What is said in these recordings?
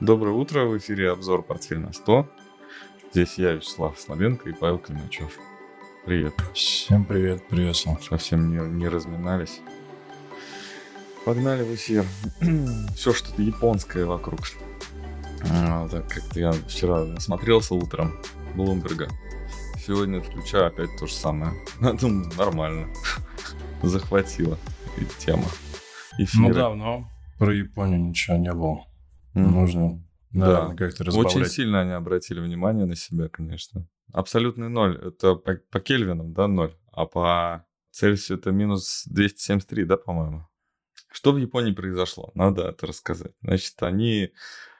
Доброе утро, в эфире обзор «Портфель на 100». Здесь я, Вячеслав Слабенко и Павел Климачев. Привет. Всем привет, приветствую. Совсем не, не разминались. Погнали в эфир. Все что-то японское вокруг. А, так как-то я вчера насмотрелся утром Блумберга. Сегодня включаю опять то же самое. Думаю, нормально. Захватила тема. Эфира. Ну давно про Японию ничего не было. Нужно да, как-то разбавлять. Очень сильно они обратили внимание на себя, конечно. Абсолютный ноль. Это по, по Кельвинам, да, ноль. А по Цельсию это минус 273, да, по-моему? Что в Японии произошло? Надо это рассказать. Значит, они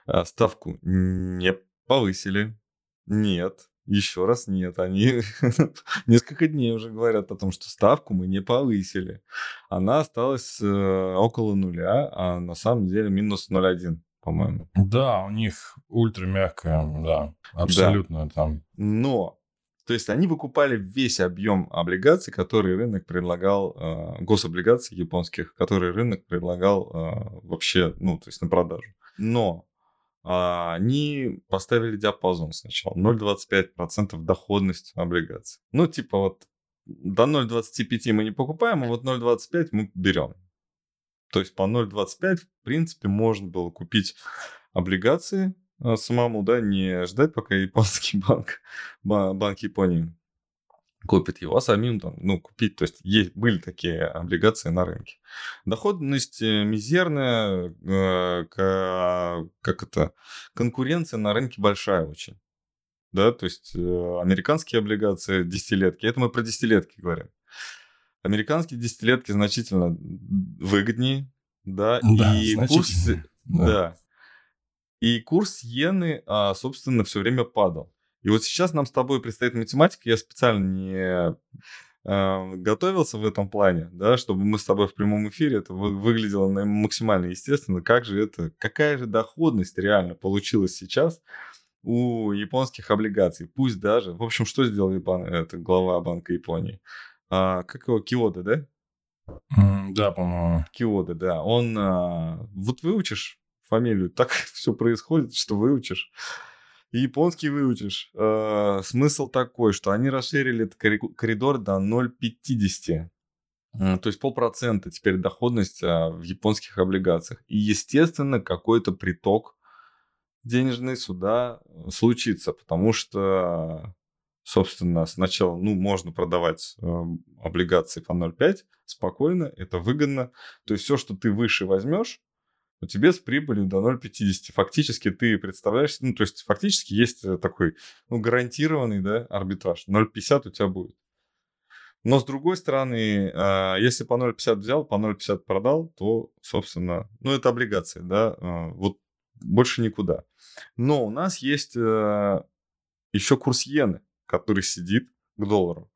а, ставку не повысили. Нет. Еще раз нет. Они несколько дней уже говорят о том, что ставку мы не повысили. Она осталась э, около нуля, а на самом деле минус 0,1 по-моему. Да, у них ультра мягкая, да, абсолютно да. там. Но, то есть они выкупали весь объем облигаций, который рынок предлагал, э, гособлигаций японских, которые рынок предлагал э, вообще, ну, то есть на продажу. Но а, они поставили диапазон сначала. 0,25% доходность облигаций. Ну, типа вот до 0,25 мы не покупаем, а вот 0,25 мы берем. То есть по 0,25 в принципе можно было купить облигации а, самому, да, не ждать, пока японский банк, банк Японии купит его, а самим там, ну, купить. То есть, есть были такие облигации на рынке. Доходность э, мизерная, э, как это, конкуренция на рынке большая очень. Да, то есть э, американские облигации, десятилетки, это мы про десятилетки говорим. Американские десятилетки значительно выгоднее, да, да и курс, да. да, и курс иены, а, собственно, все время падал. И вот сейчас нам с тобой предстоит математика, я специально не э, готовился в этом плане, да, чтобы мы с тобой в прямом эфире это выглядело максимально естественно. Как же это, какая же доходность реально получилась сейчас у японских облигаций? Пусть даже, в общем, что сделал Япон, это глава Банка Японии? А, как его, Киода, да? Mm, да, по-моему. Киода, да. Он, а, вот выучишь фамилию, так все происходит, что выучишь и японский выучишь. Э, смысл такой, что они расширили этот коридор до 0,50. То есть полпроцента теперь доходность а, в японских облигациях. И, естественно, какой-то приток денежный сюда э, случится, потому что, собственно, сначала, ну, можно продавать э, облигации по 0,5 спокойно, это выгодно. То есть все, что ты выше возьмешь, у тебя с прибылью до 0,50. Фактически ты представляешь, ну, то есть фактически есть э, такой, ну, гарантированный, да, арбитраж. 0,50 у тебя будет. Но с другой стороны, а, если по 0,50 взял, по 0,50 продал, то, собственно, ну, это облигация, да, а, вот больше никуда. Но у нас есть э, еще курс иены, который сидит к доллару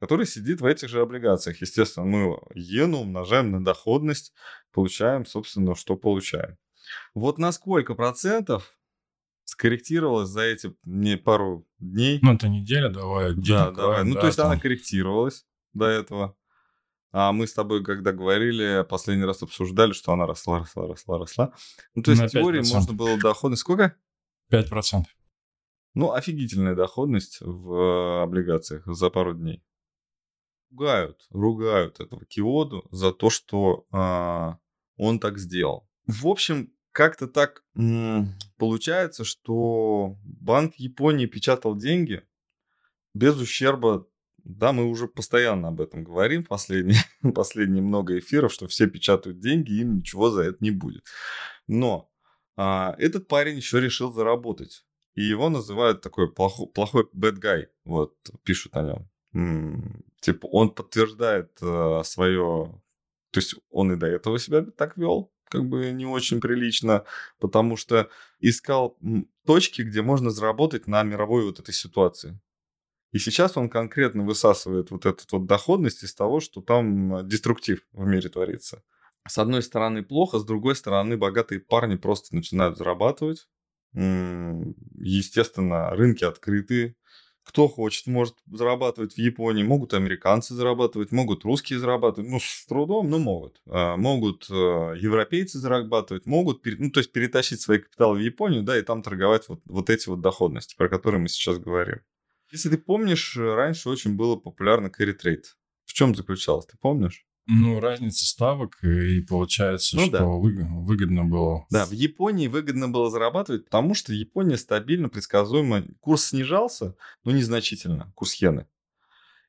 который сидит в этих же облигациях. Естественно, мы иену умножаем на доходность, получаем, собственно, что получаем. Вот на сколько процентов скорректировалась за эти не пару дней? Ну, это неделя, давай. Да, давай. Ну, да, то есть там... она корректировалась до этого. А мы с тобой, когда говорили, последний раз обсуждали, что она росла, росла, росла, росла. Ну, то есть на в теории 5%. можно было доходность... Сколько? 5%. Ну, офигительная доходность в облигациях за пару дней ругают, ругают этого Киоду за то, что а, он так сделал. В общем, как-то так м- получается, что Банк Японии печатал деньги без ущерба. Да, мы уже постоянно об этом говорим последние, последние много эфиров, что все печатают деньги, им ничего за это не будет. Но а, этот парень еще решил заработать. И его называют такой плохой, плохой bad guy. Вот, пишут о нем. Типа он подтверждает э, свое... То есть он и до этого себя так вел, как бы не очень прилично, потому что искал точки, где можно заработать на мировой вот этой ситуации. И сейчас он конкретно высасывает вот эту вот доходность из того, что там деструктив в мире творится. С одной стороны плохо, с другой стороны богатые парни просто начинают зарабатывать. Естественно, рынки открыты, кто хочет, может зарабатывать в Японии, могут американцы зарабатывать, могут русские зарабатывать, ну, с трудом, но могут. А, могут а, европейцы зарабатывать, могут, ну, то есть перетащить свои капиталы в Японию, да, и там торговать вот, вот эти вот доходности, про которые мы сейчас говорим. Если ты помнишь, раньше очень было популярно carry trade. В чем заключалось, ты помнишь? Ну, разница ставок, и получается, ну, что да. выгодно было. Да, в Японии выгодно было зарабатывать, потому что Япония стабильно, предсказуемо. Курс снижался, но незначительно, курс иены.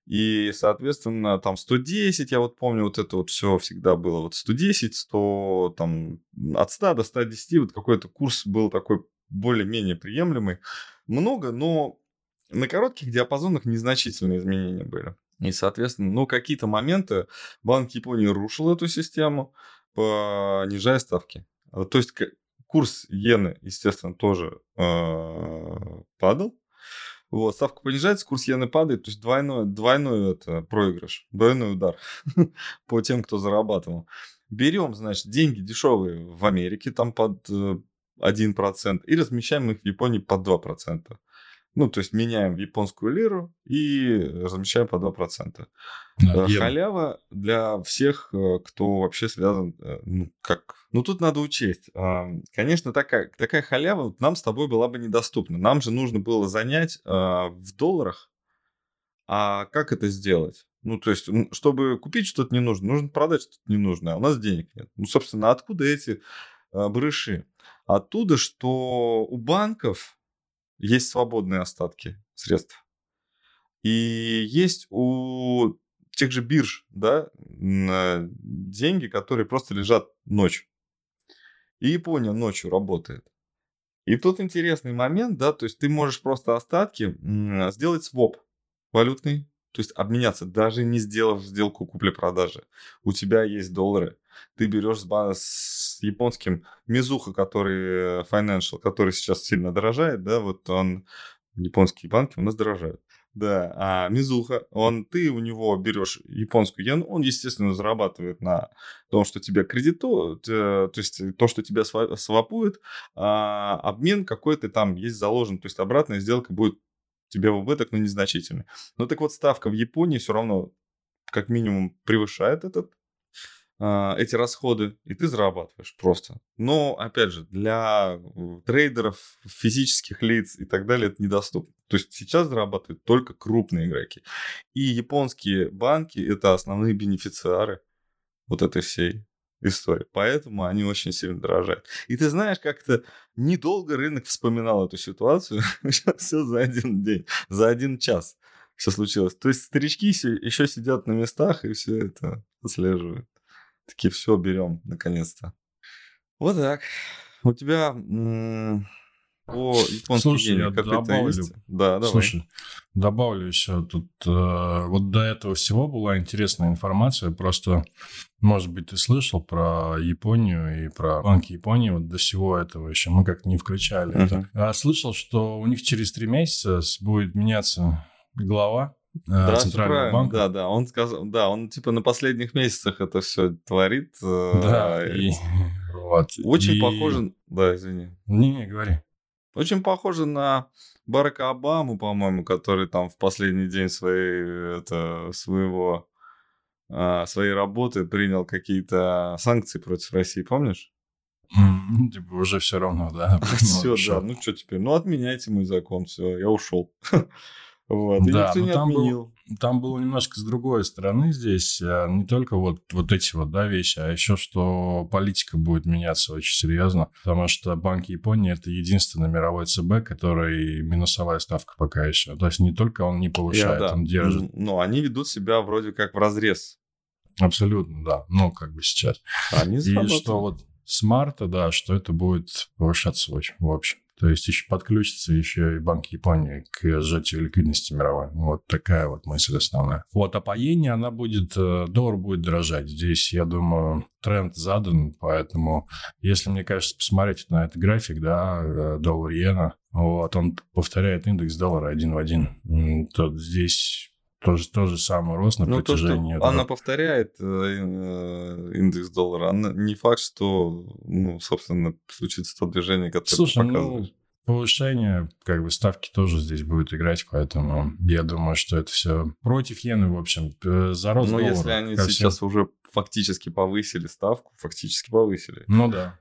И, соответственно, там 110, я вот помню, вот это вот все всегда было. Вот 110, 100, там, от 100 до 110, вот какой-то курс был такой более-менее приемлемый. Много, но на коротких диапазонах незначительные изменения были. И, соответственно, ну, какие-то моменты Банк Японии рушил эту систему, понижая ставки. А, то есть курс иены, естественно, тоже э, падал. Вот, ставка понижается, курс иены падает, то есть двойной, двойной это проигрыш, двойной удар по тем, кто зарабатывал. Берем, значит, деньги дешевые в Америке, там под 1%, э, и размещаем их в Японии под 2%. Ну, то есть меняем в японскую лиру и размещаем по 2%. Да, э, Халява для всех, э, кто вообще связан, э, ну, как... Ну, тут надо учесть. А, конечно, такая, такая халява нам с тобой была бы недоступна. Нам же нужно было занять в долларах. А как это сделать? Ну, то есть, чтобы купить что-то не нужно, нужно продать что-то не нужно, а у нас денег нет. Ну, собственно, откуда эти брыши? Оттуда, что у банков есть свободные остатки средств. И есть у тех же бирж, да, деньги, которые просто лежат ночью. И Япония ночью работает. И тут интересный момент, да, то есть ты можешь просто остатки сделать своп валютный, то есть обменяться, даже не сделав сделку купли-продажи. У тебя есть доллары, ты берешь с, с японским Мизуха, который э, financial, который сейчас сильно дорожает, да, вот он, японские банки у нас дорожают. Да, а Мизуха, он, ты у него берешь японскую йену, он, естественно, зарабатывает на том, что тебя кредитуют, э, то есть то, что тебя свапует, а обмен какой-то там есть заложен, то есть обратная сделка будет тебе в убыток, но незначительный. Ну так вот, ставка в Японии все равно как минимум превышает этот а, эти расходы, и ты зарабатываешь просто. Но, опять же, для трейдеров, физических лиц и так далее это недоступно. То есть сейчас зарабатывают только крупные игроки. И японские банки – это основные бенефициары вот этой всей истории. Поэтому они очень сильно дорожают. И ты знаешь, как-то недолго рынок вспоминал эту ситуацию. все за один день, за один час все случилось. То есть старички еще сидят на местах и все это отслеживают. Такие, все, берем, наконец-то. Вот так. У тебя по японской Слушай, я добавлю. Есть? Да, давай. Слушай, добавлю еще тут. Э, вот до этого всего была интересная информация. Просто, может быть, ты слышал про Японию и про банки Японии. Вот до всего этого еще мы как не включали uh-huh. это. А слышал, что у них через три месяца будет меняться глава Э, да, Центрального банка. Да, да, он сказал, да, он типа на последних месяцах это все творит. Э, да, и, вот. Очень и... похоже, да, извини. Не, не, говори. Очень похоже на Барака Обаму, по-моему, который там в последний день своей, это, своего, а, своей работы принял какие-то санкции против России, помнишь? Ну, типа уже все равно, да. Все, да. Ну что теперь? Ну отменяйте мой закон, все, я ушел. Вот, и да, никто не там отменил. Был, там было немножко с другой стороны здесь. А, не только вот, вот эти вот да, вещи, а еще, что политика будет меняться очень серьезно. Потому что Банк Японии – это единственный мировой ЦБ, который минусовая ставка пока еще. То есть не только он не повышает, Я, да. он держит. Но они ведут себя вроде как в разрез. Абсолютно, да. Ну, как бы сейчас. Они И что вот с марта, да, что это будет повышаться очень, в общем. То есть еще подключится еще и Банк Японии к сжатию ликвидности мировой. Вот такая вот мысль основная. Вот, по иене она будет, э, доллар будет дорожать. Здесь, я думаю, тренд задан, поэтому если, мне кажется, посмотреть на этот график, да, э, доллар-иена, вот, он повторяет индекс доллара один в один, то здесь тоже то же самый рост на ну, протяжении... То, что она повторяет э, э, индекс доллара, она, не факт, что, ну, собственно, случится то движение, которое Слушай, ты показываешь. Ну, повышение, как бы ставки тоже здесь будут играть, поэтому я думаю, что это все против иены, в общем, за рост Но если они сейчас всем... уже фактически повысили ставку, фактически повысили. Ну да.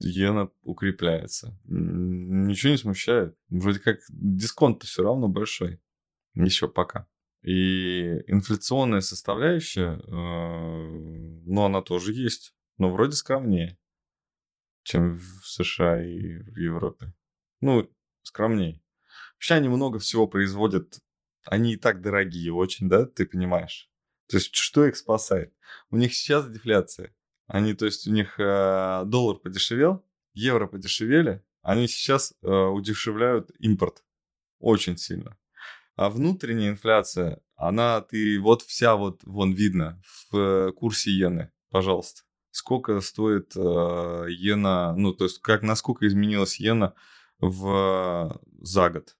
Иена укрепляется. Ничего не смущает. Вроде как дисконт-то все равно большой. Еще пока. И инфляционная составляющая, ну, она тоже есть, но вроде скромнее, чем в США и в Европе. Ну, скромнее. Вообще они много всего производят. Они и так дорогие очень, да, ты понимаешь? То есть что их спасает? У них сейчас дефляция. Они, то есть у них э, доллар подешевел, евро подешевели, они сейчас э, удешевляют импорт очень сильно. А внутренняя инфляция, она, ты, вот вся вот, вон видно в э, курсе иены, пожалуйста. Сколько стоит э, иена, ну, то есть как, насколько изменилась иена в, за год?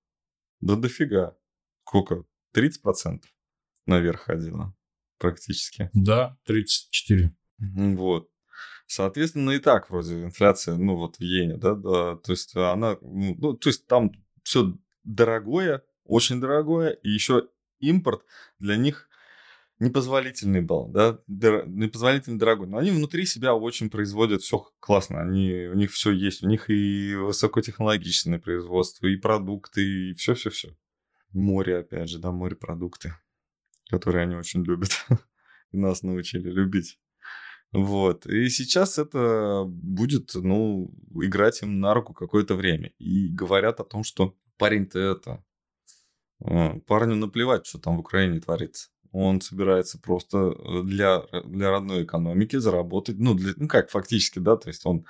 Да дофига. Сколько? 30% наверх ходила практически. Да, 34. Вот. Соответственно, и так вроде инфляция, ну вот в иене, да, да, то есть она, ну, то есть там все дорогое, очень дорогое, и еще импорт для них непозволительный был, да, дор- непозволительно дорогой. Но они внутри себя очень производят все классно, они, у них все есть, у них и высокотехнологичное производство, и продукты, и все-все-все. Море, опять же, да, морепродукты, которые они очень любят, и нас научили любить. Вот. И сейчас это будет, ну, играть им на руку какое-то время. И говорят о том, что парень-то это парню наплевать, что там в Украине творится. Он собирается просто э, для, для родной экономики заработать, ну, для, ну как фактически, да, то есть он,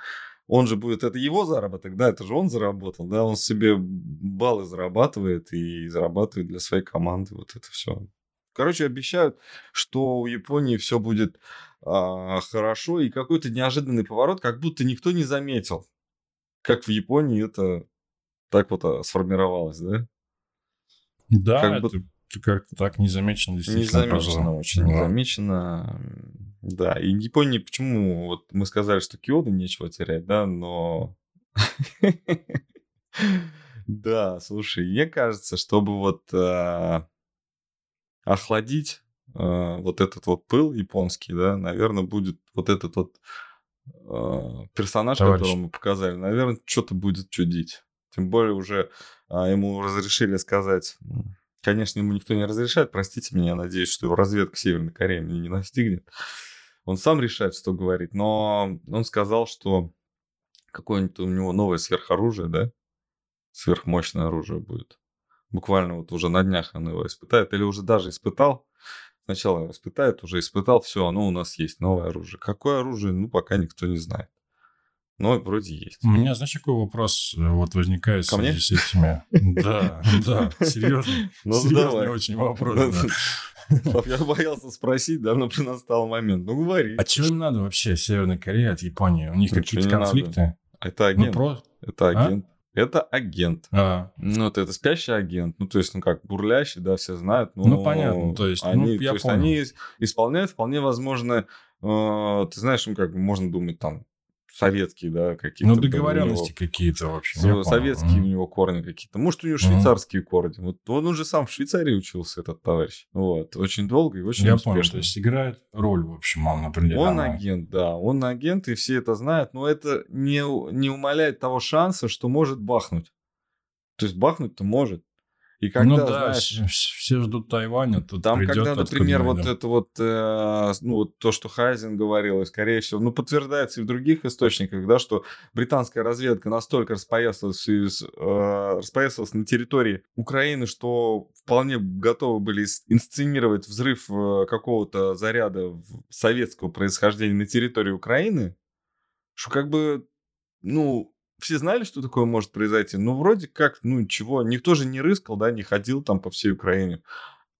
он же будет, это его заработок, да, это же он заработал, да, он себе баллы зарабатывает и зарабатывает для своей команды, вот это все. Короче, обещают, что у Японии все будет а, хорошо, и какой-то неожиданный поворот, как будто никто не заметил, как в Японии это так вот а, сформировалось, да? Да, как это, бы... как-то так незамечено действительно. Незамечено, очень да. незамечено. Да, и Японии почему, вот мы сказали, что Киоду нечего терять, да, но... Да, слушай, мне кажется, чтобы вот а, охладить а, вот этот вот пыл японский, да, наверное, будет вот этот вот персонаж, Товарищ. которого мы показали, наверное, что-то будет чудить. Тем более уже а, ему разрешили сказать... Конечно, ему никто не разрешает, простите меня, я надеюсь, что его разведка Северной Кореи меня не настигнет. Он сам решает, что говорит, но он сказал, что какое-нибудь у него новое сверхоружие, да, сверхмощное оружие будет. Буквально вот уже на днях он его испытает, или уже даже испытал. Сначала его испытает, уже испытал, все, оно у нас есть, новое оружие. Какое оружие, ну, пока никто не знает. Но вроде есть. У меня, знаешь, какой вопрос э, вот возникает Ко мне? с этими? Да, да, серьезно. Ну, серьезный очень вопрос. Я боялся спросить, да, но настал момент. Ну, говори. А чего им надо вообще Северной Корее от Японии? У них какие-то конфликты? Это ну, агент. Это а? агент. Это агент. А. Ну, это, это спящий агент. Ну, то есть, ну как, бурлящий, да, все знают. Но ну, понятно. То есть, они, ну, я то есть, они исполняют вполне возможно, э, ты знаешь, ну, как можно думать там, советские, да, какие-то. Ну, договоренности него, какие-то, в общем. Ну, советские у него корни какие-то. Может, у него швейцарские mm корни. Вот он уже сам в Швейцарии учился, этот товарищ. Вот. Очень долго и очень Я успешно. понял, то есть играет роль, в общем, он определенно. Он агент, да. Он агент, и все это знают, но это не, не умаляет того шанса, что может бахнуть. То есть бахнуть-то может. И когда, ну да, знаешь, все ждут Тайваня, тут Там, придет, когда, например, вот это вот, э, ну, вот то, что Хайзен говорил, и, скорее всего, ну, подтверждается и в других источниках, да, что британская разведка настолько распоясалась, э, распоясалась на территории Украины, что вполне готовы были инсценировать взрыв э, какого-то заряда советского происхождения на территории Украины, что как бы, ну, все знали, что такое может произойти, но вроде как, ну, ничего, никто же не рыскал, да, не ходил там по всей Украине.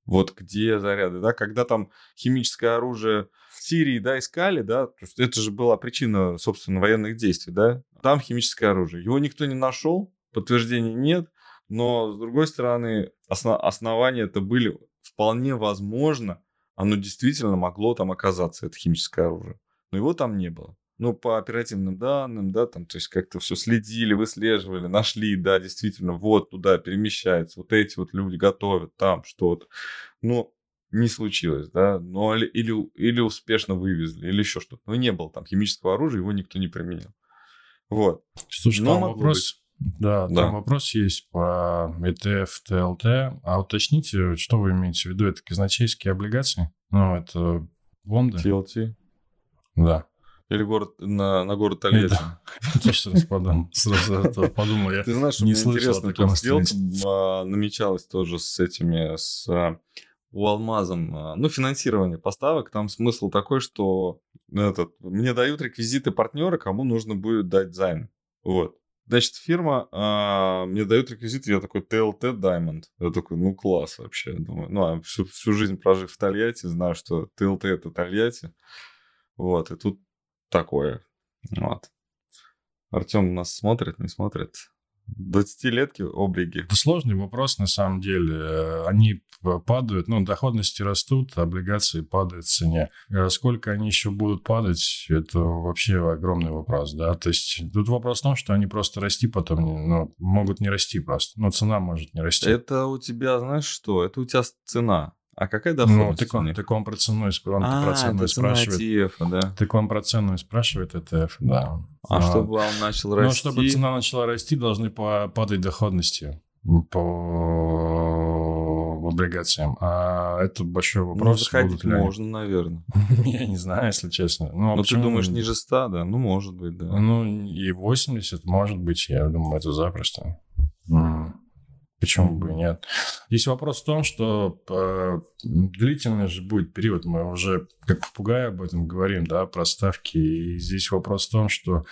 Вот где заряды, да, когда там химическое оружие в Сирии, да, искали, да, то есть это же была причина, собственно, военных действий, да, там химическое оружие. Его никто не нашел, подтверждений нет, но, с другой стороны, осно- основания это были вполне возможно, оно действительно могло там оказаться, это химическое оружие. Но его там не было. Ну, по оперативным данным, да, там, то есть как-то все следили, выслеживали, нашли, да, действительно, вот туда перемещается, вот эти вот люди готовят там что-то. Но не случилось, да, ну, или, или успешно вывезли, или еще что-то. Но не было там химического оружия, его никто не применил. Вот. Слушай, Но там вопрос, быть. да, да, там вопрос есть по ETF, TLT, а уточните, что вы имеете в виду, это казначейские облигации? Ну, это бонды? TLT. Да. Или город на, на город Тольятти. Точно подумал. Сразу подумал. Я Ты знаешь, не интересно, там сделка а, намечалась тоже с этими, с а, у Алмазом, а, ну, финансирование поставок, там смысл такой, что этот, мне дают реквизиты партнера, кому нужно будет дать займ. Вот. Значит, фирма а, мне дает реквизиты, я такой TLT Diamond. Я такой, ну класс вообще. Думаю, ну, а всю, всю жизнь прожив в Тольятти, знаю, что TLT это Тольятти. Вот, и тут такое. Вот. Артем нас смотрит, не смотрит. 20-летки облиги? Это сложный вопрос, на самом деле. Они падают, ну, доходности растут, облигации падают в цене. Э, сколько они еще будут падать, это вообще огромный вопрос, да. То есть тут вопрос в том, что они просто расти потом, ну, могут не расти просто. Но цена может не расти. Это у тебя, знаешь что, это у тебя цена. А какая доходность? Ну, так он, так он про цену, он а, про цену спрашивает. ETF, да? Так он про цену спрашивает ETF, да. А, а чтобы он начал расти? Ну, чтобы цена начала расти, должны падать доходности по облигациям. А это большой ну, вопрос. Ну, будут ли можно, наверное. Я не знаю, если честно. Ну, а ну ты думаешь, ниже 100, да? Ну, может быть, да. Ну, и 80, может быть, я думаю, это запросто. Mm. Почему бы и нет? Здесь вопрос в том, что э, длительный же будет период. Мы уже как попугай об этом говорим, да, про ставки. И здесь вопрос в том, что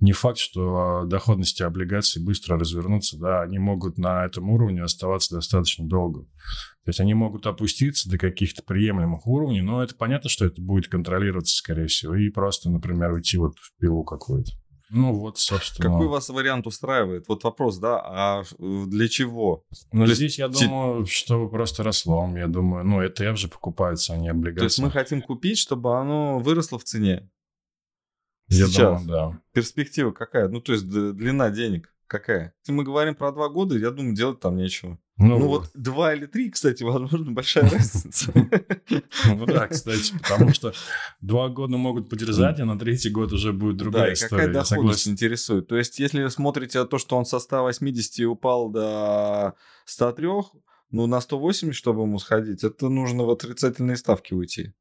не факт, что доходности облигаций быстро развернутся, да, они могут на этом уровне оставаться достаточно долго. То есть они могут опуститься до каких-то приемлемых уровней, но это понятно, что это будет контролироваться, скорее всего, и просто, например, уйти вот в пилу какую-то. Ну вот, собственно. Какой вас вариант устраивает? Вот вопрос, да, а для чего? Ну, здесь я думаю, чтобы просто росло. Я думаю, ну, это же покупаются, а не облигации. То есть мы хотим купить, чтобы оно выросло в цене? Я Сейчас. думаю, да. Перспектива какая? Ну, то есть длина денег какая? Если мы говорим про два года, я думаю, делать там нечего. Ну, ну вот два или три, кстати, возможно, большая разница. Ну да, кстати, потому что два года могут подержать, а на третий год уже будет другая история. какая доходность интересует? То есть, если смотрите то, что он со 180 упал до 103, ну, на 180, чтобы ему сходить, это нужно в отрицательные ставки уйти.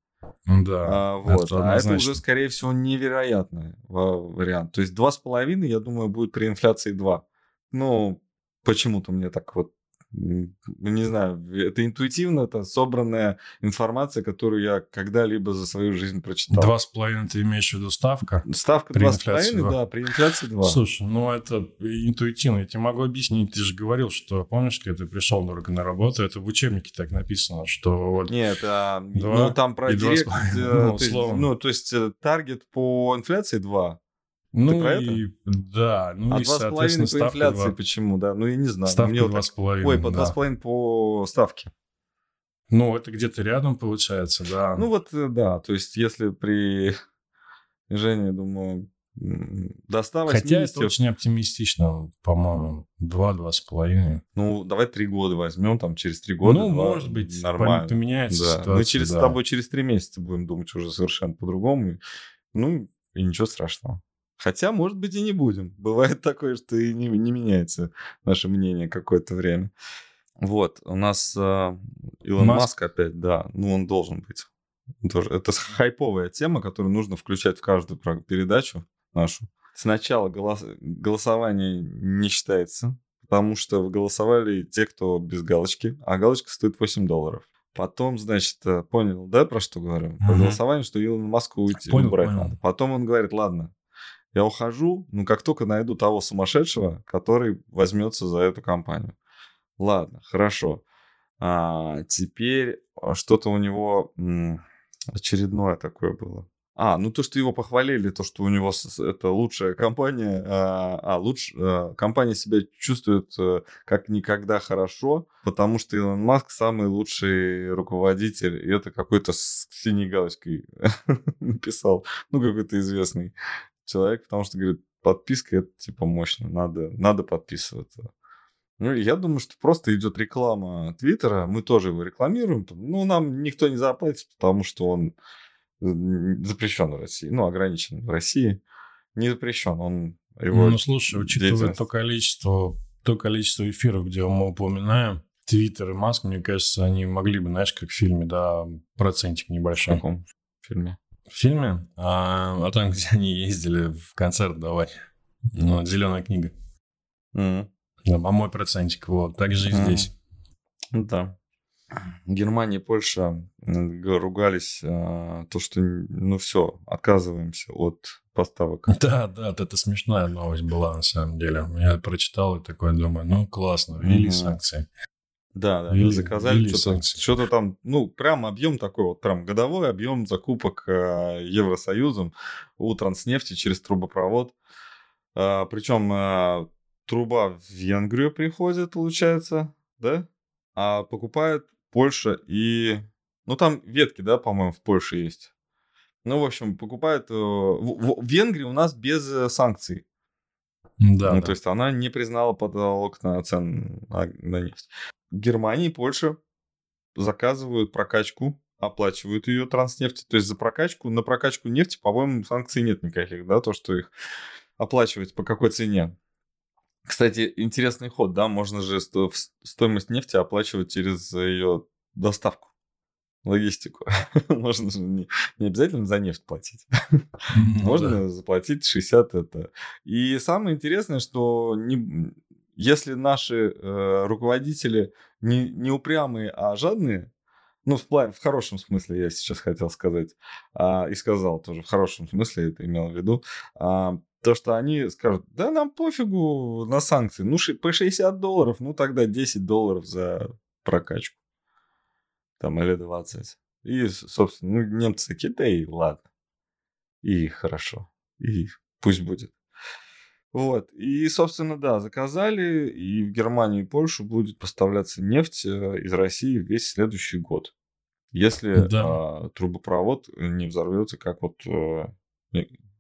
Да. А, вот. это, а это уже, скорее всего, невероятный вариант. То есть, два с половиной, я думаю, будет при инфляции 2. Ну, почему-то мне так вот ну, не знаю, это интуитивно, это собранная информация, которую я когда-либо за свою жизнь прочитал. Два с половиной ты имеешь в виду ставка? Ставка два с половиной, да, при инфляции два. Слушай, ну это интуитивно, я тебе могу объяснить, ты же говорил, что, помнишь, когда ты пришел только на работу, это в учебнике так написано, что вот... Нет, а, ну там про директ, э, ну, то ну, то есть э, таргет по инфляции 2, ну и да, ну а и соответственно по инфляции 2. почему, да? Ну я не знаю. Ставка два с половиной. Ой, по два с половиной по ставке. Ну это где-то рядом получается, да. Ну вот э, да, то есть если при Жене, думаю, до 180... Хотя это очень оптимистично, по-моему. Два-два с половиной. Ну, давай три года возьмем, там, через три года. Ну, может быть, нормально. поменяется да. ситуация, Мы через да. с тобой через три месяца будем думать уже совершенно по-другому. Ну, и ничего страшного. Хотя, может быть, и не будем. Бывает такое, что и не, не меняется наше мнение какое-то время. Вот, у нас э, Илон Маск. Маск опять, да, ну он должен быть. Тоже. Это хайповая тема, которую нужно включать в каждую передачу нашу. Сначала голос... голосование не считается, потому что голосовали те, кто без галочки, а галочка стоит 8 долларов. Потом, значит, э, понял, да, про что говорю? По угу. голосованию, что Илон Маску уйти, понял, убрать понял. надо. Потом он говорит, ладно, я ухожу, ну, как только найду того сумасшедшего, который возьмется за эту компанию. Ладно, хорошо. А, теперь а, что-то у него м, очередное такое было. А, ну то, что его похвалили, то, что у него это лучшая компания, а, а лучше а, компания себя чувствует а, как никогда хорошо, потому что Илон Маск самый лучший руководитель, и это какой-то с синей галочкой написал, ну какой-то известный человек, потому что, говорит, подписка это типа мощно, надо, надо подписываться. Ну, я думаю, что просто идет реклама Твиттера, мы тоже его рекламируем. Ну, нам никто не заплатит, потому что он запрещен в России, ну, ограничен в России. Не запрещен, он его Ну, слушай, учитывая то количество, то количество эфиров, где мы упоминаем, Твиттер и Маск, мне кажется, они могли бы, знаешь, как в фильме, да, процентик небольшой. В каком фильме? В фильме? А, а там, где они ездили в концерт давать. Ну, зеленая книга. Mm. Да, а мой процентик, вот. Так же и mm. здесь. Да. Германия и Польша ругались, а, то, что, ну все, отказываемся от поставок. Да, да, это смешная новость была на самом деле. Я прочитал и такой думаю, ну классно, ввели mm-hmm. санкции. Да, да, ввели, заказали что-то, что-то там, ну, прям объем такой вот, прям годовой объем закупок э, Евросоюзом у Транснефти через трубопровод. Э, причем э, труба в Венгрию приходит, получается, да? А покупает Польша и... Ну, там ветки, да, по-моему, в Польше есть. Ну, в общем, покупают... Э, в, в Венгрии у нас без э, санкций. Да, ну, да. То есть она не признала потолок на цен на, на нефть. Германия и Польша заказывают прокачку, оплачивают ее транснефти. То есть за прокачку, на прокачку нефти, по-моему, санкций нет никаких, да, то, что их оплачивать по какой цене. Кстати, интересный ход, да, можно же сто, стоимость нефти оплачивать через ее доставку, логистику. можно же не, не обязательно за нефть платить. Ну, можно заплатить 60 это. И самое интересное, что не, если наши э, руководители не, не упрямые, а жадные, ну, в, плане, в хорошем смысле я сейчас хотел сказать, а, и сказал тоже в хорошем смысле, это имел в виду, а, то, что они скажут, да нам пофигу на санкции, ну по 60 долларов, ну тогда 10 долларов за прокачку. Там или 20. И, собственно, ну, немцы такие, да и ладно. И хорошо. И пусть будет. Вот. И, собственно, да, заказали, и в Германию и Польшу будет поставляться нефть э, из России весь следующий год. Если да. а, трубопровод не взорвется, как вот а,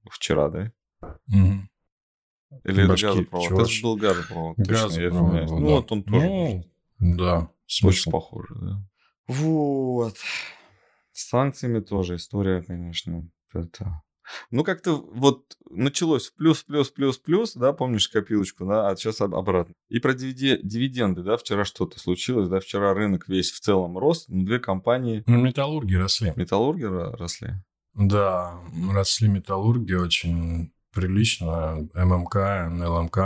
вчера, да? Угу. Или Башки, это газопровод? Чего? Это же был газопровод. Газопровод, точно, был, Ну, вот он тоже. Ну, да. Смысл. Очень похоже, да. Вот. С санкциями тоже история, конечно. Это... Ну, как-то вот началось плюс, плюс, плюс, плюс, да, помнишь копилочку, да, а сейчас обратно. И про дивиденды, да, вчера что-то случилось, да, вчера рынок весь в целом рос, но две компании... Ну, металлурги росли. Металлурги росли? Да, росли металлурги очень прилично, ММК, НЛМК.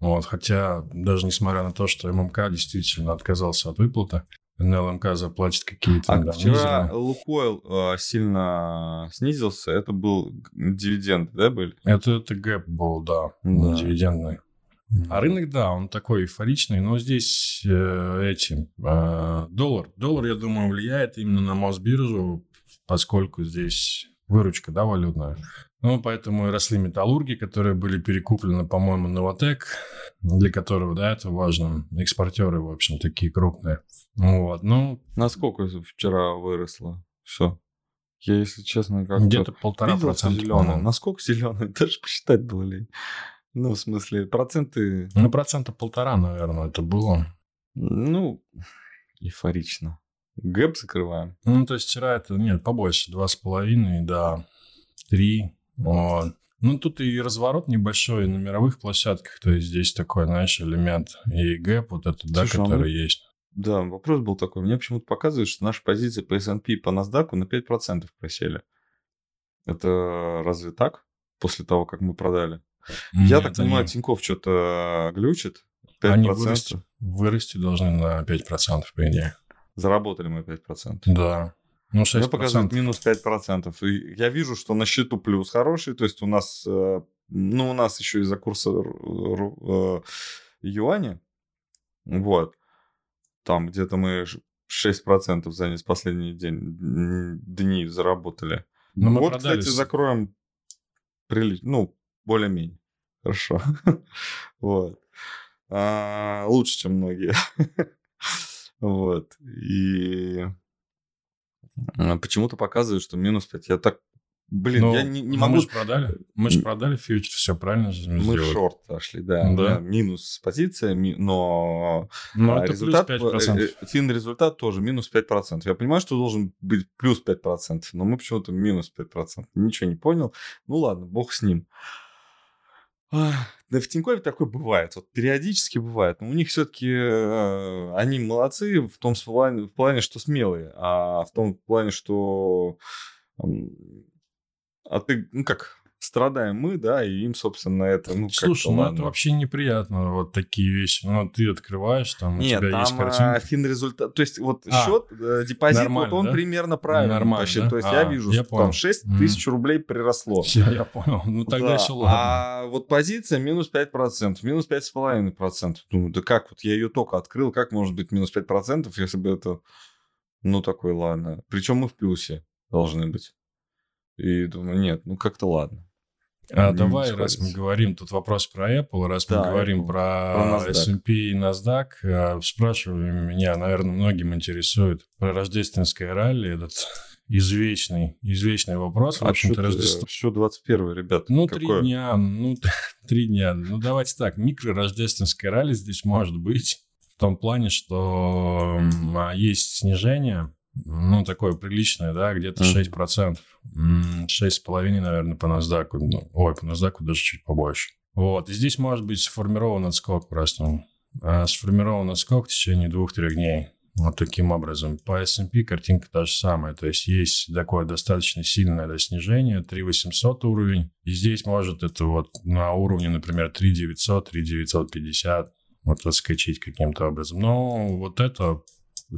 Вот, хотя даже несмотря на то, что ММК действительно отказался от выплаты, НЛМК заплатит какие-то... А да, вчера низеры. Лукойл э, сильно снизился, это был дивиденд, да, были? Это, это гэп был, да, да. дивидендный. А рынок, да, он такой эйфоричный, но здесь э, эти э, доллар, доллар, я думаю, влияет именно на Мосбиржу, поскольку здесь выручка, да, валютная. Ну, поэтому и росли металлурги, которые были перекуплены, по-моему, Новотек, для которого, да, это важно. Экспортеры, в общем, такие крупные. Вот, ну... Насколько вчера выросло все? Я, если честно, как Где-то полтора процента. Зеленое. Насколько зеленое? Даже посчитать было ли. Ну, в смысле, проценты... Ну, процента полтора, наверное, это было. Ну, эйфорично. Гэп закрываем. Ну, то есть вчера это, нет, побольше, два с половиной, да, три, вот. Ну, тут и разворот небольшой на мировых площадках, то есть здесь такой, знаешь, элемент и гэп вот этот, да, Слушай, а который а есть. Да, вопрос был такой. Мне почему-то показывает, что наши позиции по S&P по NASDAQ на 5% просели. Это разве так? После того, как мы продали? Нет, Я так понимаю, они... Тиньков что-то глючит. 5%. Они вырасти, вырасти должны на 5%, по идее. Заработали мы 5%. Да. Ну, 6%. Мне показывает минус 5%. И я вижу, что на счету плюс хороший. То есть у нас, э, ну, у нас еще из-за курса э, юаня, вот, там где-то мы 6% за последний день, дни заработали. Но ну, вот, кстати, закроем прилично, ну, более-менее. Хорошо. вот. А, лучше, чем многие. вот. И почему-то показывает, что минус 5. Я так Блин, ну, я не, не ну, могу... Мы же продали, мы же продали фьючер, все правильно же Мы в шорт зашли, да. да. Минус позиция, но, но а, это результат, плюс 5%. Э, э, фин результат тоже минус 5%. Я понимаю, что должен быть плюс 5%, но мы почему-то минус 5%. Ничего не понял. Ну ладно, бог с ним. Да в Тинькове такое бывает, вот периодически бывает, но у них все-таки э, они молодцы в том плане, в плане, что смелые, а в том плане, что а ты, ну как, страдаем мы, да, и им, собственно, это, ну, Слушай, ну это вообще неприятно, вот такие вещи. Ну, ты открываешь, там у Нет, тебя там есть картинка. А, фин результат, то есть вот а, счет, э, депозит, вот он да? примерно правильный. Нормально, вообще. да? То есть а, я вижу, я что там 6 mm. тысяч рублей приросло. Все, я понял. Ну, тогда да. еще ладно. А вот позиция минус 5%, минус 5,5%. Ну, да как, вот я ее только открыл, как может быть минус 5%, если бы это, ну, такой, ладно. Причем мы в плюсе должны быть. И думаю, нет, ну как-то ладно. А давай, раз мы говорим, тут вопрос про Apple, раз да, мы говорим Apple. про, про S&P и NASDAQ, а, спрашивали меня, наверное, многим интересует про рождественское ралли, этот извечный, извечный вопрос. А в общем-то, Рождество. Все 21 ребят. Ну, три дня, ну, три дня. Ну, давайте так, микро-рождественское ралли здесь может быть в том плане, что есть снижение ну, такое приличное, да, где-то mm. 6%. 6,5%, наверное, по NASDAQ. Ну, ой, по NASDAQ даже чуть побольше. Вот, и здесь может быть сформирован отскок просто. А сформирован отскок в течение двух-трех дней. Вот таким образом. По S&P картинка та же самая. То есть есть такое достаточно сильное да, снижение, 3800 уровень. И здесь может это вот на уровне, например, 3900, 3950 вот отскочить каким-то образом. Но вот это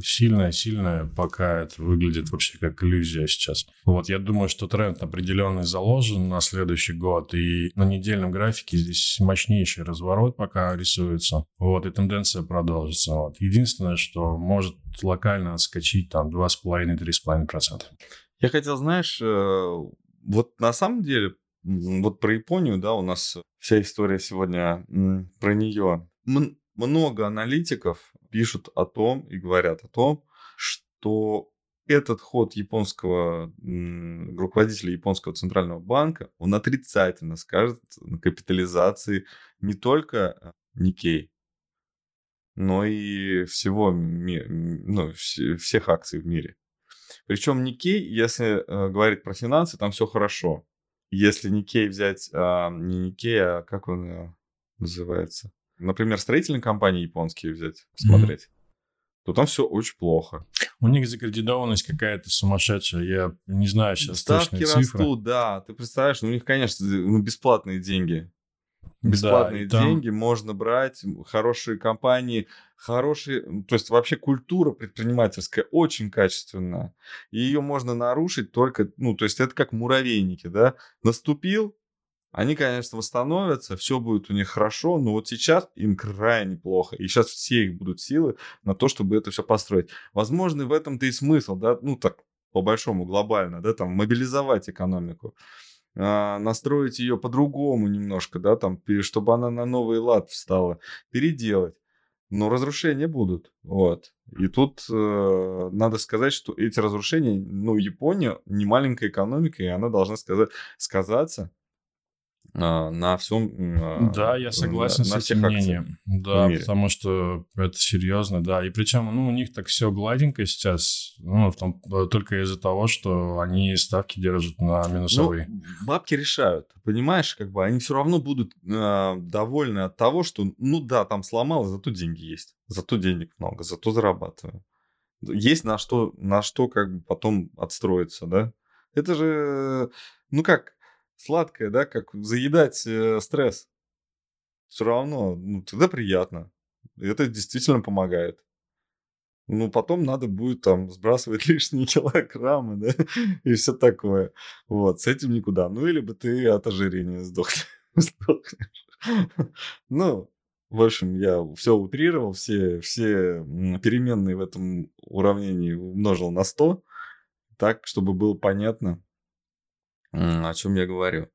сильная-сильная, пока это выглядит вообще как иллюзия сейчас. Вот, я думаю, что тренд определенный заложен на следующий год, и на недельном графике здесь мощнейший разворот пока рисуется, вот, и тенденция продолжится. Вот. Единственное, что может локально отскочить там 2,5-3,5%. Я хотел, знаешь, э, вот на самом деле, вот про Японию, да, у нас вся история сегодня про нее. Много аналитиков пишут о том и говорят о том, что этот ход японского руководителя японского центрального банка, он отрицательно скажет на капитализации не только Никей, но и всего, ну, всех акций в мире. Причем Никей, если э, говорить про финансы, там все хорошо. Если Никей взять, а, не Никей, а как он э, называется? Например, строительные компании японские взять, смотреть, mm-hmm. то там все очень плохо. У них закредитованность какая-то сумасшедшая. Я не знаю сейчас Ставки точные цифры. растут, да. Ты представляешь, ну, у них, конечно, ну, бесплатные деньги. Бесплатные да, деньги там... можно брать, хорошие компании, хорошие, то есть вообще культура предпринимательская очень качественная. И ее можно нарушить только, ну, то есть это как муравейники, да. Наступил, они, конечно, восстановятся, все будет у них хорошо, но вот сейчас им крайне плохо. И сейчас все их будут силы на то, чтобы это все построить. Возможно, в этом-то и смысл, да, ну так, по-большому, глобально, да, там, мобилизовать экономику а, настроить ее по-другому немножко, да, там, чтобы она на новый лад встала, переделать. Но разрушения будут, вот. И тут э, надо сказать, что эти разрушения, ну, Япония не маленькая экономика, и она должна сказать, сказаться на всем... А, да, я согласен на, с этим мнением. Да, потому что это серьезно, да. И причем, ну, у них так все гладенько сейчас, ну, в том, только из-за того, что они ставки держат на минусовые. Ну, бабки решают, понимаешь, как бы они все равно будут э, довольны от того, что, ну да, там сломалось, зато деньги есть, зато денег много, зато зарабатываю. Есть на что, на что как бы потом отстроиться, да? Это же, ну как, сладкое, да, как заедать э, стресс. Все равно, ну, тогда приятно. Это действительно помогает. Ну, потом надо будет там сбрасывать лишние килограммы, да, и все такое. Вот, с этим никуда. Ну, или бы ты от ожирения сдохнешь. Ну, в общем, я все утрировал, все, все переменные в этом уравнении умножил на 100, так, чтобы было понятно, о чем я говорю.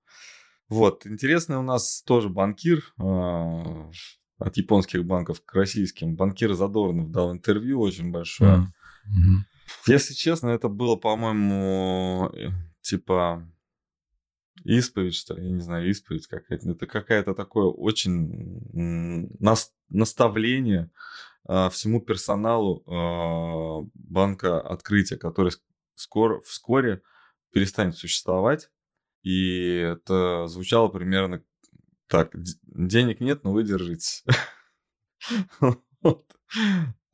Вот, интересный у нас тоже банкир э, от японских банков к российским. Банкир Задорнов дал интервью очень большое. Mm-hmm. Если честно, это было, по-моему, э, типа Исповедь, что ли? Я не знаю, исповедь какая-то. Это какая-то такое очень нас, наставление э, всему персоналу э, банка открытия, который скоро, вскоре перестанет существовать. И это звучало примерно так. Денег нет, но вы.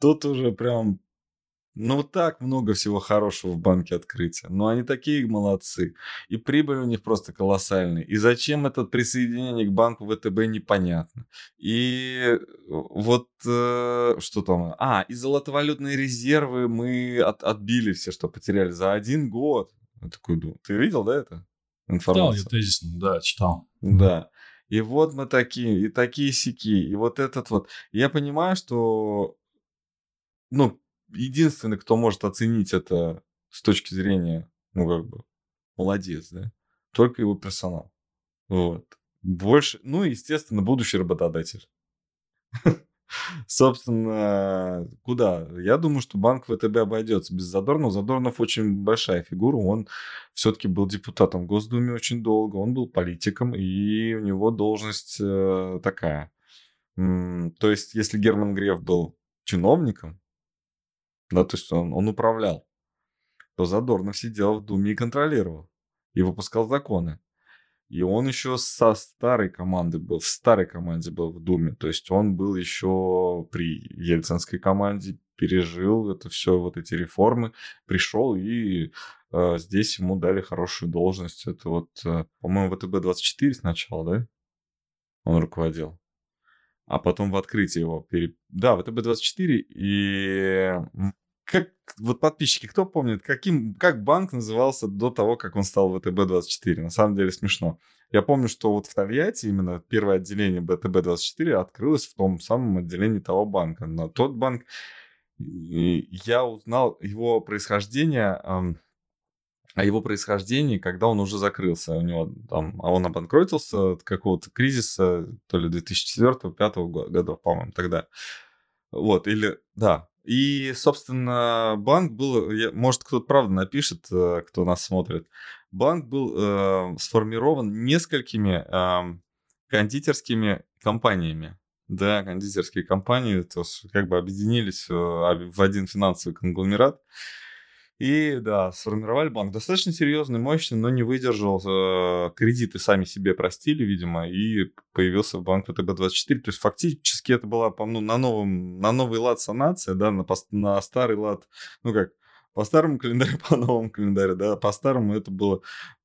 Тут уже прям ну, так много всего хорошего в банке открытия. Но они такие молодцы. И прибыль у них просто колоссальная. И зачем это присоединение к банку ВТБ, непонятно. И вот э, что там? А, и золотовалютные резервы мы от, отбили все, что потеряли за один год. Я такой думаю, ты видел, да, это? Информацию? Читал я тезисно, да, читал. Да. И вот мы такие, и такие сики, и вот этот вот. Я понимаю, что ну, единственный, кто может оценить это с точки зрения, ну, как бы, молодец, да, только его персонал. Вот. Больше, ну, естественно, будущий работодатель. Собственно, куда? Я думаю, что банк ВТБ обойдется без Задорнова. Задорнов очень большая фигура. Он все-таки был депутатом в Госдуме очень долго. Он был политиком, и у него должность э, такая. То есть, если Герман Греф был чиновником, да, то есть он, он управлял, то Задорнов сидел в Думе и контролировал, и выпускал законы. И он еще со старой команды был, в старой команде был в Думе. То есть он был еще при ельцинской команде, пережил это все, вот эти реформы, пришел и э, здесь ему дали хорошую должность. Это вот, э, по-моему, ВТБ-24 сначала, да? Он руководил. А потом в открытии его пере... Да, ВТБ-24 и как вот подписчики, кто помнит, каким, как банк назывался до того, как он стал ВТБ-24? На самом деле смешно. Я помню, что вот в Тольятти именно первое отделение ВТБ-24 открылось в том самом отделении того банка. Но тот банк, я узнал его происхождение, о его происхождении, когда он уже закрылся. У него там, а он обанкротился от какого-то кризиса, то ли 2004-2005 годов, по-моему, тогда. Вот, или, да, и, собственно, банк был, может, кто-то правда напишет, э, кто нас смотрит, банк был э, сформирован несколькими э, кондитерскими компаниями. Да, кондитерские компании то как бы объединились в, в один финансовый конгломерат. И да, сформировали банк. Достаточно серьезный, мощный, но не выдержал. Э, кредиты сами себе простили, видимо, и появился банк ВТБ-24. То есть фактически это была ну, на, новом, на новый лад санация, да, на, на старый лад, ну как, по старому календарю, по новому календарю, да, по старому это было,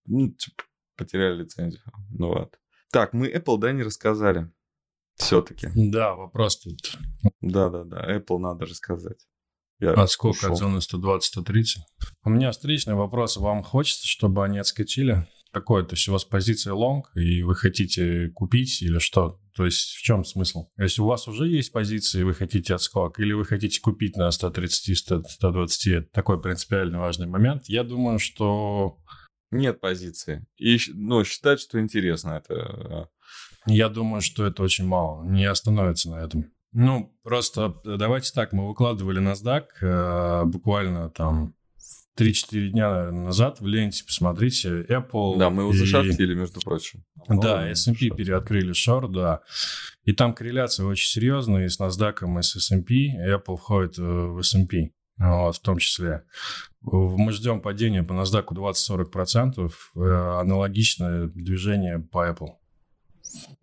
ну, типа, потеряли лицензию. Ну вот. Так, мы Apple, да, не рассказали. Все-таки. Да, вопрос тут. Да-да-да, Apple надо рассказать. Я а сколько ушел. от зоны 120-130? У меня встречный вопрос. Вам хочется, чтобы они отскочили? Какой? То есть у вас позиция лонг, и вы хотите купить или что? То есть в чем смысл? Если у вас уже есть позиции, вы хотите отскок, или вы хотите купить на 130-120, это такой принципиально важный момент. Я думаю, что... Нет позиции. И ну, считать, что интересно это... А. Я думаю, что это очень мало. Не остановится на этом. Ну, просто э, давайте так, мы выкладывали NASDAQ э, буквально там 3-4 дня назад в ленте, посмотрите, Apple... Да, мы его и... зашортили, между прочим. Да, S&P переоткрыли шорт, да. И там корреляция очень серьезная и с NASDAQ, и с S&P. Apple входит э, в S&P, вот, в том числе. Мы ждем падения по NASDAQ 20-40%, э, аналогичное движение по Apple.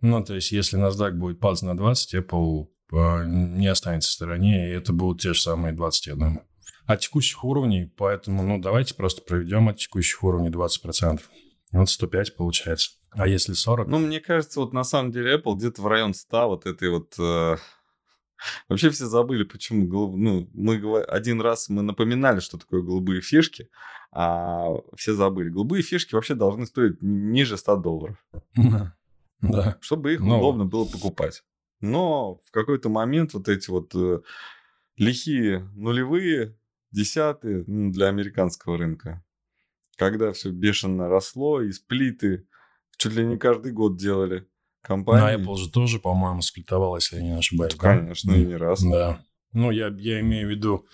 Ну, то есть, если NASDAQ будет падать на 20, Apple не останется в стороне, и это будут те же самые 21. От текущих уровней, поэтому, ну, давайте просто проведем от текущих уровней 20%. Вот 105 получается. А если 40? Ну, мне кажется, вот на самом деле Apple где-то в район 100 вот этой вот... Э... Вообще все забыли, почему ну, мы один раз мы напоминали, что такое голубые фишки, а все забыли. Голубые фишки вообще должны стоить ниже 100 долларов. Да. Чтобы их Но... удобно было покупать. Но в какой-то момент вот эти вот э, лихие нулевые, десятые ну, для американского рынка, когда все бешено росло, и сплиты чуть ли не каждый год делали компании. На Apple же тоже, по-моему, сплитовалась, если я не ошибаюсь. Да, конечно, и не раз. Да. Ну, я, я имею в виду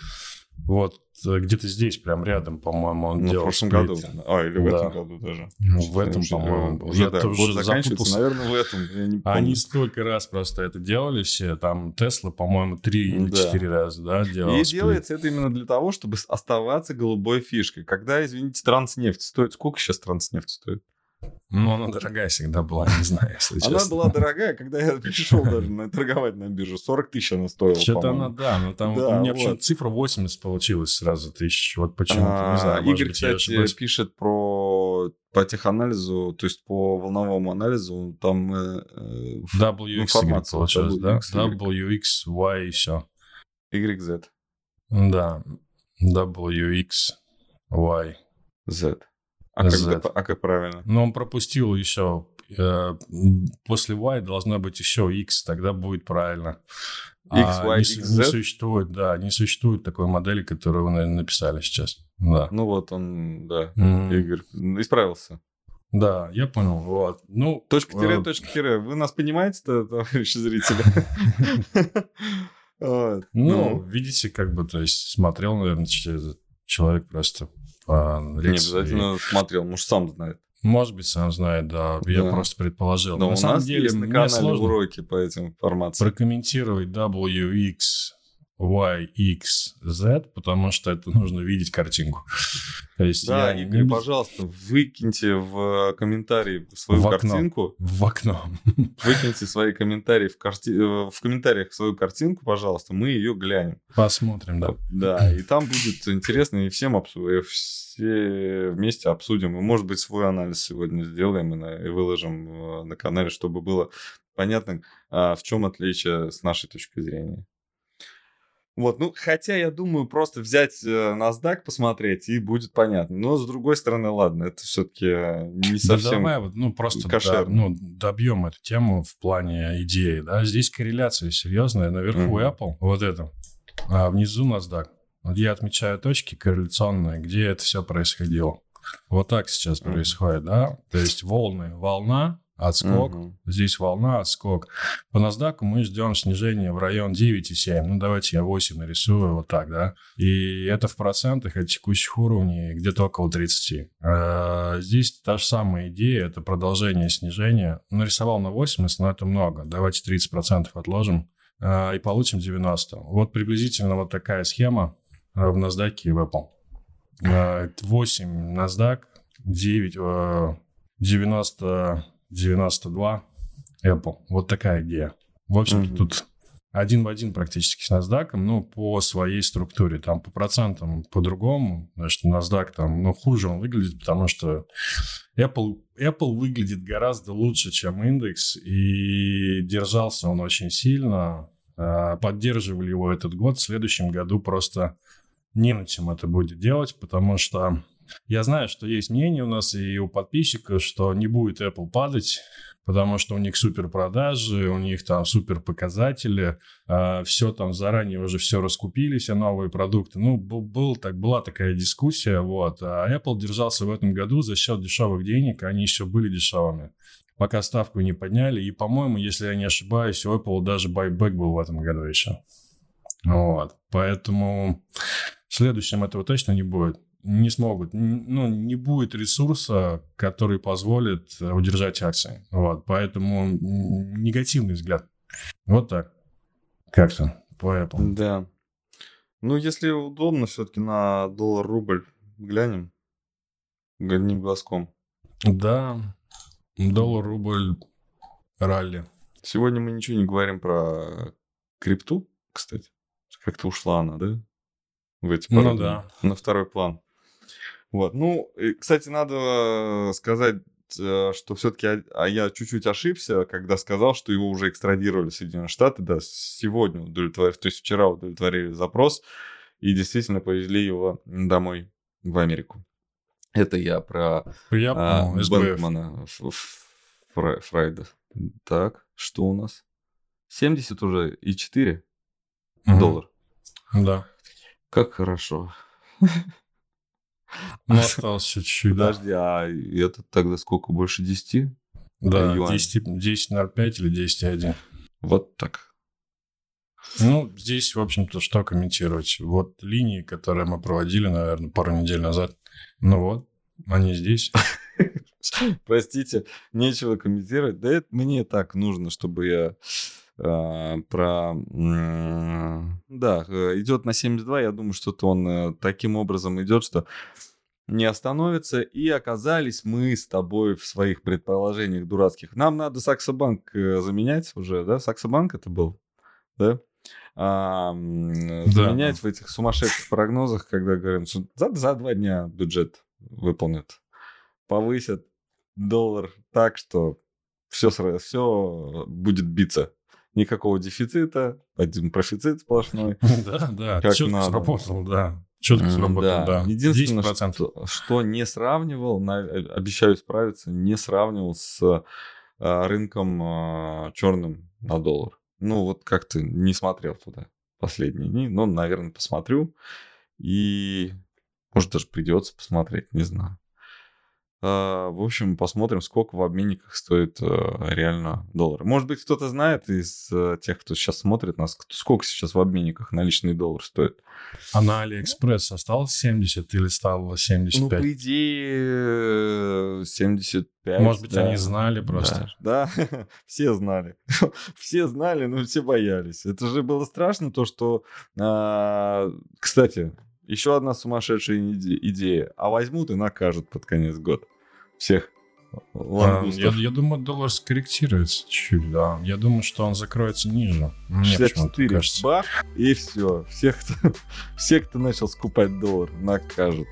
Вот э, где-то здесь, прям рядом, по-моему, он ну, делал. В прошлом сплит. году. А, или в да. этом году даже. Ну, в этом, по-моему. Уже, да, год заканчивается, наверное, в этом. Я не помню. Они столько раз просто это делали все. Там Тесла, по-моему, три или четыре раза, да, делал И сплит. делается это именно для того, чтобы оставаться голубой фишкой. Когда, извините, транснефть стоит... Сколько сейчас транснефть стоит? Ну, она дорогая всегда была, не знаю, если честно. Она была дорогая, когда я пришел даже на, торговать на биржу. 40 тысяч она стоила, Что-то она, да, но там да, у меня вот. цифра 80 получилась сразу тысяч. Вот почему-то, а, не знаю, Игорь, быть, кстати, пишет про по теханализу, то есть по волновому анализу, там э, э WX информация получилось, да? WX, Y и все. YZ. Да, WX, Y. Z. А как, а как правильно? Ну, он пропустил еще. Э, после Y должно быть еще X, тогда будет правильно. X, а Y, не, X, не существует, да, не существует такой модели, которую вы, наверное, написали сейчас. Да. Ну вот он, да, mm-hmm. Игорь, исправился. Да, я понял. Вот. Ну, точка тире, э... точка тире. Вы нас понимаете-то, товарищи зрители? Ну, видите, как бы, то есть смотрел, наверное, человек просто по лекции. Не обязательно смотрел, может, сам знает. Может быть, сам знает, да. Я да. просто предположил. Но на у самом нас деле, есть на канале сложно уроки по этим информации. Прокомментировать WX Y, X, Z, потому что это нужно видеть картинку. То есть да, я Игорь, не... пожалуйста, выкиньте в комментарии свою в окно. картинку. В окно. Выкиньте свои комментарии в, карти... Э, в комментариях свою картинку, пожалуйста, мы ее глянем. Посмотрим, да. Да, и там будет интересно, и всем обсудим, все вместе обсудим. И, может быть, свой анализ сегодня сделаем и выложим э, на канале, чтобы было понятно, а, в чем отличие с нашей точки зрения. Вот, ну, хотя я думаю, просто взять э, NASDAQ, посмотреть, и будет понятно. Но, с другой стороны, ладно, это все-таки э, не совсем да, давай, ну, просто да, ну, добьем эту тему в плане идеи, да. Здесь корреляция серьезная. Наверху mm-hmm. Apple, вот это, а внизу NASDAQ. Вот я отмечаю точки корреляционные, где это все происходило. Вот так сейчас mm-hmm. происходит, да. То есть волны, волна, отскок. Угу. Здесь волна, отскок. По NASDAQ мы ждем снижения в район 9,7. Ну, давайте я 8 нарисую вот так, да. И это в процентах от текущих уровней где-то около 30. А здесь та же самая идея, это продолжение снижения. Нарисовал на 80, но это много. Давайте 30% отложим а, и получим 90. Вот приблизительно вот такая схема а, в NASDAQ и в Apple. 8 NASDAQ, 9, 90 92 Apple. Вот такая идея. В общем mm-hmm. тут один в один практически с NASDAQ, ну, по своей структуре. Там по процентам по-другому. Значит, NASDAQ там, ну, хуже он выглядит, потому что Apple, Apple выглядит гораздо лучше, чем индекс, и держался он очень сильно. А, поддерживали его этот год. В следующем году просто не на чем это будет делать, потому что я знаю, что есть мнение у нас и у подписчиков, что не будет Apple падать, потому что у них супер продажи, у них там супер показатели, э, а, все там заранее уже все раскупили, все новые продукты. Ну, был, был, так, была такая дискуссия, вот. А Apple держался в этом году за счет дешевых денег, они еще были дешевыми пока ставку не подняли. И, по-моему, если я не ошибаюсь, у Apple даже байбек был в этом году еще. Вот. Поэтому в следующем этого точно не будет не смогут, ну, не будет ресурса, который позволит э, удержать акции. Вот, поэтому негативный взгляд. Вот так. Как-то по Apple. Да. Ну, если удобно, все-таки на доллар-рубль глянем. Одним глазком. Да. Доллар-рубль ралли. Сегодня мы ничего не говорим про крипту, кстати. Как-то ушла она, да? В эти ну да. На второй план. Вот. Ну, и, кстати, надо сказать, э, что все-таки а я чуть-чуть ошибся, когда сказал, что его уже экстрадировали в Соединенные Штаты. Да, сегодня удовлетворили, то есть вчера удовлетворили запрос и действительно повезли его домой в Америку. Это я про я а, Бэнкмана Фрай, Фрайда. Так, что у нас? 70 уже и 4 угу. доллара. Да. Как хорошо. Ну, осталось чуть-чуть. Подожди, а это тогда сколько? Больше 10? Да, 10,05 или 10,1. Вот так. Ну, здесь, в общем-то, что комментировать? Вот линии, которые мы проводили, наверное, пару недель назад. Ну вот, они здесь. Простите, нечего комментировать. Да это мне так нужно, чтобы я про... Э, да, идет на 72. Я думаю, что-то он э, таким образом идет, что не остановится. И оказались мы с тобой в своих предположениях дурацких. Нам надо Саксобанк э, заменять уже, да? Саксобанк это был, да? А, да. Заменять в этих сумасшедших прогнозах, когда говорим, что за, за два дня бюджет выполнят. Повысят доллар так, что все, все будет биться. Никакого дефицита, один профицит сплошной. Да, да, четко сработал, да. Четко сработал, да. Единственное, что, не сравнивал, э, обещаю справиться, не сравнивал с а, рынком а, черным на доллар. Ну, вот как-то не смотрел туда последние дни, но, наверное, посмотрю. И, может, даже придется посмотреть, не знаю. А, в общем, посмотрим, сколько в обменниках стоит э, реально доллар. Может быть, кто-то знает из э, тех, кто сейчас смотрит нас, сколько сейчас в обменниках наличный доллар стоит. А на Алиэкспресс осталось 70 или стало 75? Ну, по идее, 75. Может быть, да. они знали просто. Да, да. все знали. все знали, но все боялись. Это же было страшно, то, что... А, кстати, еще одна сумасшедшая идея. А возьмут и накажут под конец года всех а, я, я думаю, доллар скорректируется чуть-чуть, да. Я думаю, что он закроется ниже. Мне 64 кажется. бах, и все. Всех, кто, все, кто начал скупать доллар, накажут.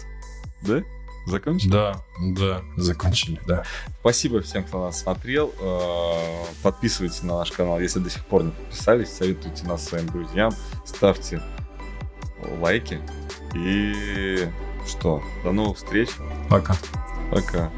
Да? Закончили? Да, да, закончили, да. Спасибо всем, кто нас смотрел. Э, подписывайтесь на наш канал, если до сих пор не подписались. Советуйте нас своим друзьям. Ставьте лайки. И что, до новых встреч. Пока. Пока.